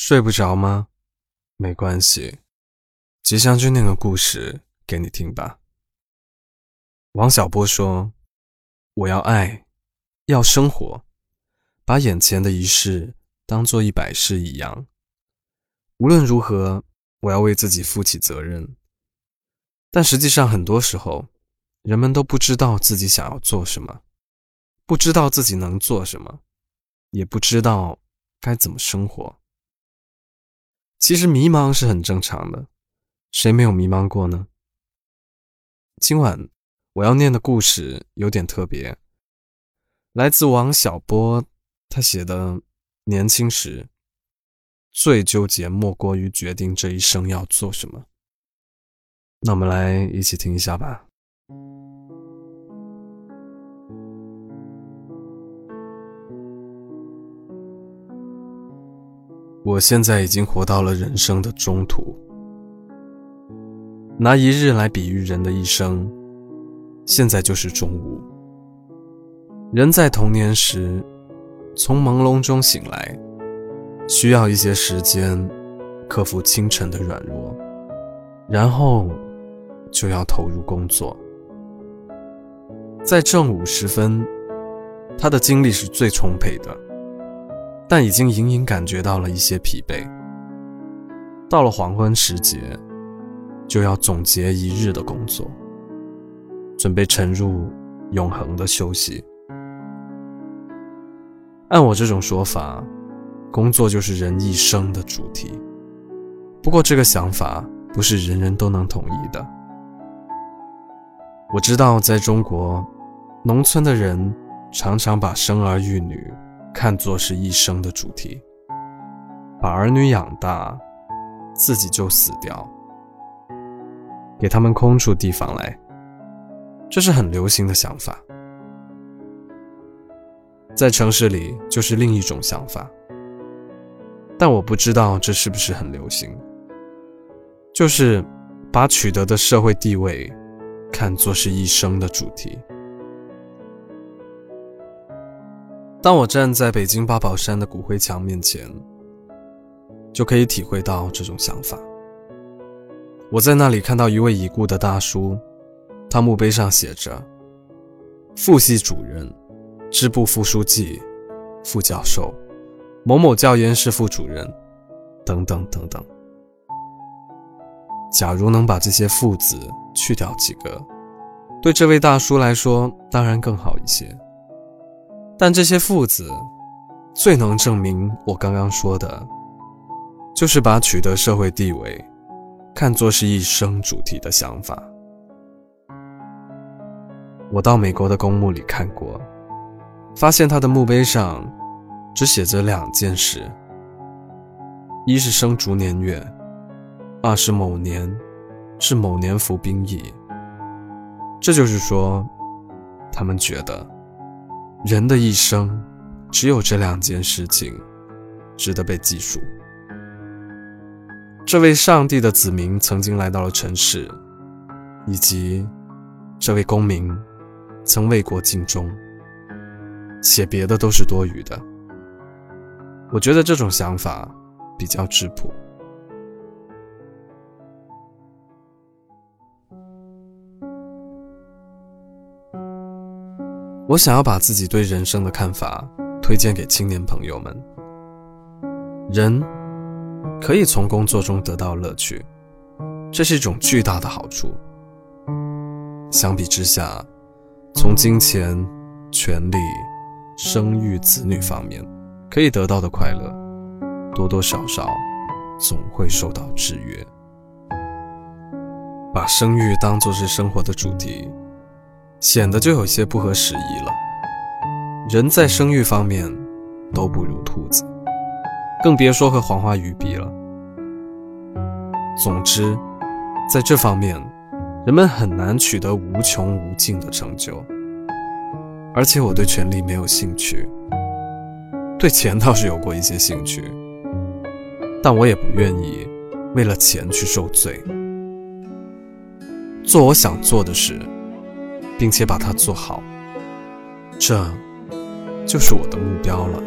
睡不着吗？没关系，吉祥君念个故事给你听吧。王小波说：“我要爱，要生活，把眼前的一事当做一百事一样。无论如何，我要为自己负起责任。但实际上，很多时候，人们都不知道自己想要做什么，不知道自己能做什么，也不知道该怎么生活。其实迷茫是很正常的，谁没有迷茫过呢？今晚。”我要念的故事有点特别，来自王小波，他写的年轻时最纠结莫过于决定这一生要做什么。那我们来一起听一下吧。我现在已经活到了人生的中途，拿一日来比喻人的一生。现在就是中午。人在童年时，从朦胧中醒来，需要一些时间克服清晨的软弱，然后就要投入工作。在正午时分，他的精力是最充沛的，但已经隐隐感觉到了一些疲惫。到了黄昏时节，就要总结一日的工作。准备沉入永恒的休息。按我这种说法，工作就是人一生的主题。不过，这个想法不是人人都能同意的。我知道，在中国，农村的人常常把生儿育女看作是一生的主题，把儿女养大，自己就死掉，给他们空出地方来。这是很流行的想法，在城市里就是另一种想法，但我不知道这是不是很流行。就是把取得的社会地位看作是一生的主题。当我站在北京八宝山的骨灰墙面前，就可以体会到这种想法。我在那里看到一位已故的大叔。他墓碑上写着：“副系主任、支部副书记、副教授、某某教研室副主任，等等等等。”假如能把这些“副”字去掉几个，对这位大叔来说当然更好一些。但这些“父子，最能证明我刚刚说的，就是把取得社会地位看作是一生主题的想法。我到美国的公墓里看过，发现他的墓碑上只写着两件事：一是生卒年月，二是某年是某年服兵役。这就是说，他们觉得人的一生只有这两件事情值得被记述。这位上帝的子民曾经来到了城市，以及这位公民。曾为国尽忠，写别的都是多余的。我觉得这种想法比较质朴。我想要把自己对人生的看法推荐给青年朋友们。人可以从工作中得到乐趣，这是一种巨大的好处。相比之下，从金钱、权力、生育、子女方面可以得到的快乐，多多少少总会受到制约。把生育当作是生活的主题，显得就有些不合时宜了。人在生育方面都不如兔子，更别说和黄花鱼比了。总之，在这方面。人们很难取得无穷无尽的成就，而且我对权力没有兴趣，对钱倒是有过一些兴趣，但我也不愿意为了钱去受罪，做我想做的事，并且把它做好，这就是我的目标了。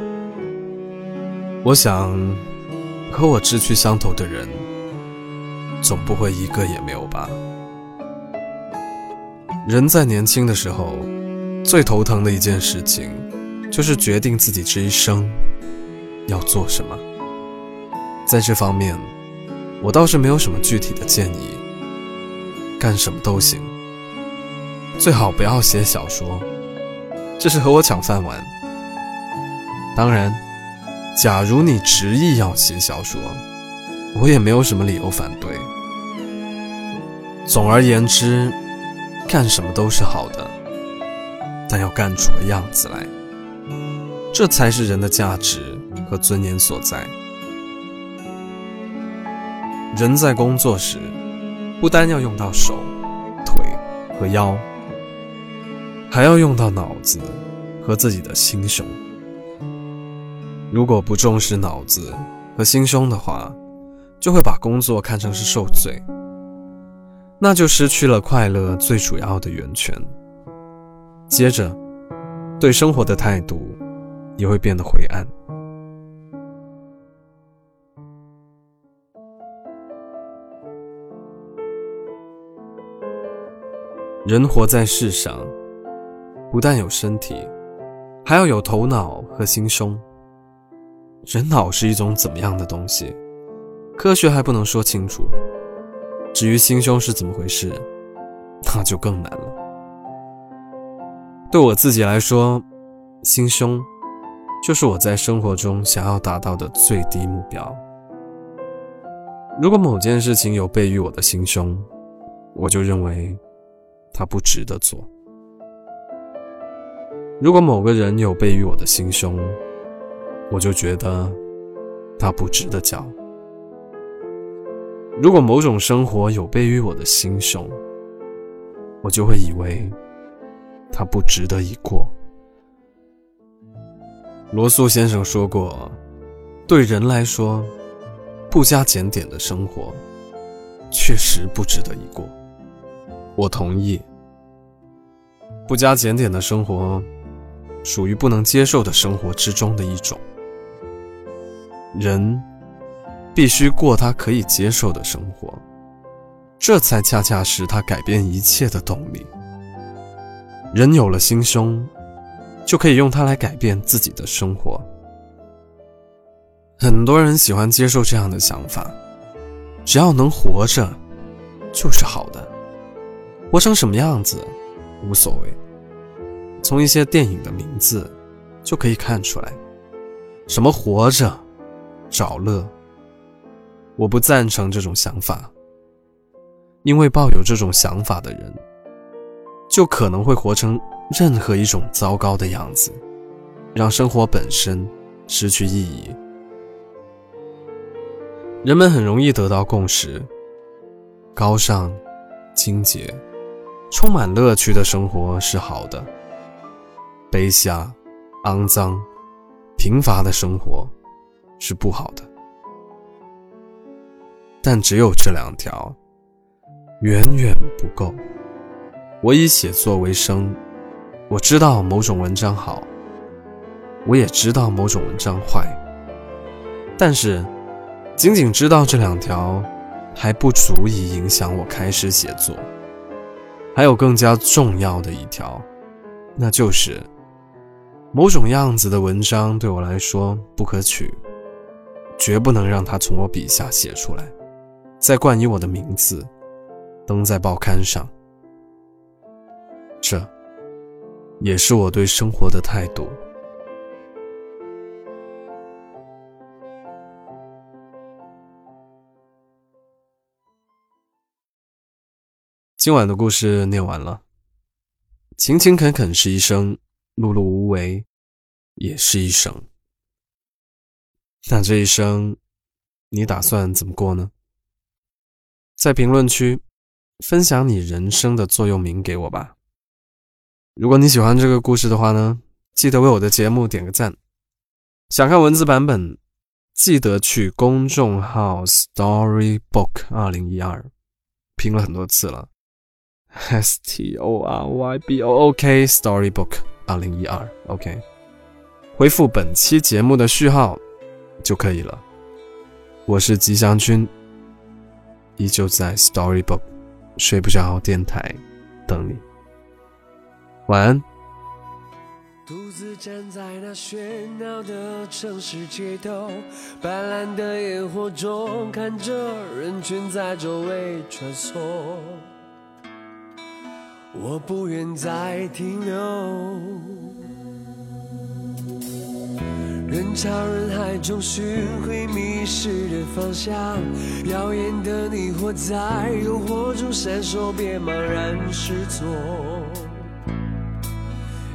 我想，和我志趣相投的人，总不会一个也没有吧？人在年轻的时候，最头疼的一件事情，就是决定自己这一生要做什么。在这方面，我倒是没有什么具体的建议，干什么都行。最好不要写小说，这是和我抢饭碗。当然，假如你执意要写小说，我也没有什么理由反对。总而言之，干什么都是好的，但要干出个样子来，这才是人的价值和尊严所在。人在工作时，不单要用到手、腿和腰，还要用到脑子和自己的心胸。如果不重视脑子和心胸的话，就会把工作看成是受罪，那就失去了快乐最主要的源泉。接着，对生活的态度也会变得灰暗。人活在世上，不但有身体，还要有头脑和心胸。人脑是一种怎么样的东西？科学还不能说清楚。至于心胸是怎么回事，那就更难了。对我自己来说，心胸就是我在生活中想要达到的最低目标。如果某件事情有悖于我的心胸，我就认为。它不值得做。如果某个人有悖于我的心胸，我就觉得他不值得交。如果某种生活有悖于我的心胸，我就会以为他不值得一过。罗素先生说过：“对人来说，不加检点的生活确实不值得一过。”我同意，不加检点的生活，属于不能接受的生活之中的一种。人必须过他可以接受的生活，这才恰恰是他改变一切的动力。人有了心胸，就可以用它来改变自己的生活。很多人喜欢接受这样的想法：只要能活着，就是好的。活成什么样子无所谓，从一些电影的名字就可以看出来，什么活着、找乐。我不赞成这种想法，因为抱有这种想法的人，就可能会活成任何一种糟糕的样子，让生活本身失去意义。人们很容易得到共识：高尚、清洁。充满乐趣的生活是好的，卑下、肮脏、贫乏的生活是不好的。但只有这两条，远远不够。我以写作为生，我知道某种文章好，我也知道某种文章坏。但是，仅仅知道这两条，还不足以影响我开始写作。还有更加重要的一条，那就是某种样子的文章对我来说不可取，绝不能让它从我笔下写出来，再冠以我的名字，登在报刊上。这，也是我对生活的态度。今晚的故事念完了，勤勤恳恳是一生，碌碌无为也是一生。那这一生，你打算怎么过呢？在评论区分享你人生的座右铭给我吧。如果你喜欢这个故事的话呢，记得为我的节目点个赞。想看文字版本，记得去公众号 Storybook 二零一二，拼了很多次了。S T O R Y B O O K Storybook 二零一二 OK，回复本期节目的序号就可以了。我是吉祥君，依旧在 Storybook 睡不着电台等你。晚安。独自站在那喧闹的城市街头，斑斓的烟火中，看着人群在周围穿梭。我不愿再停留，人潮人海中寻回迷失的方向，耀眼的你活在诱惑中闪烁，别茫然失措。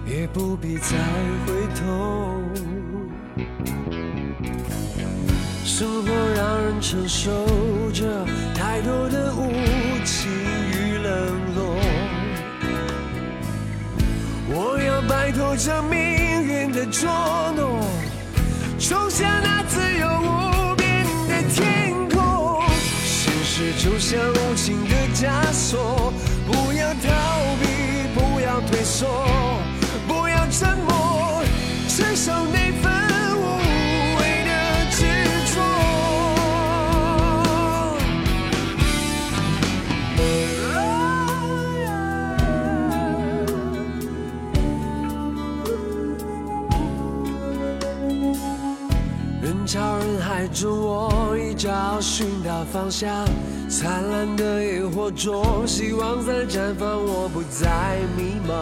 也不必再回头，生活让人承受着太多的无情与冷我要摆脱这命运的捉弄，冲向那自由无边的天空。现实就像无情的枷锁，不要逃避，不要退缩。不要沉默，承受人潮人海中，我已找寻到方向。灿烂的烟火中，希望在绽放，我不再迷茫。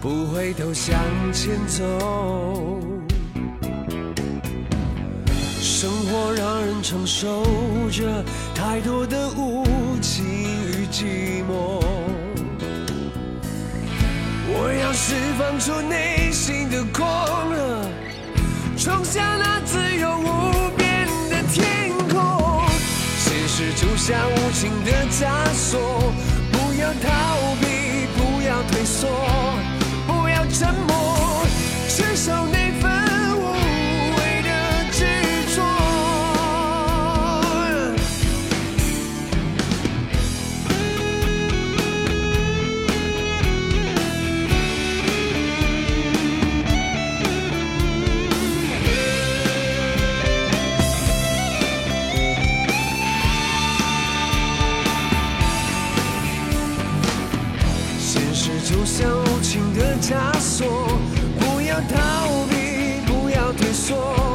不回头向前走，生活让人承受着太多的无情与寂寞。我要释放出内心的狂热，冲向那自由无边的天空。现实就像无情的枷锁，不要逃避，不要退缩。不要沉默，伸手就像无情的枷锁。不要逃避，不要退缩。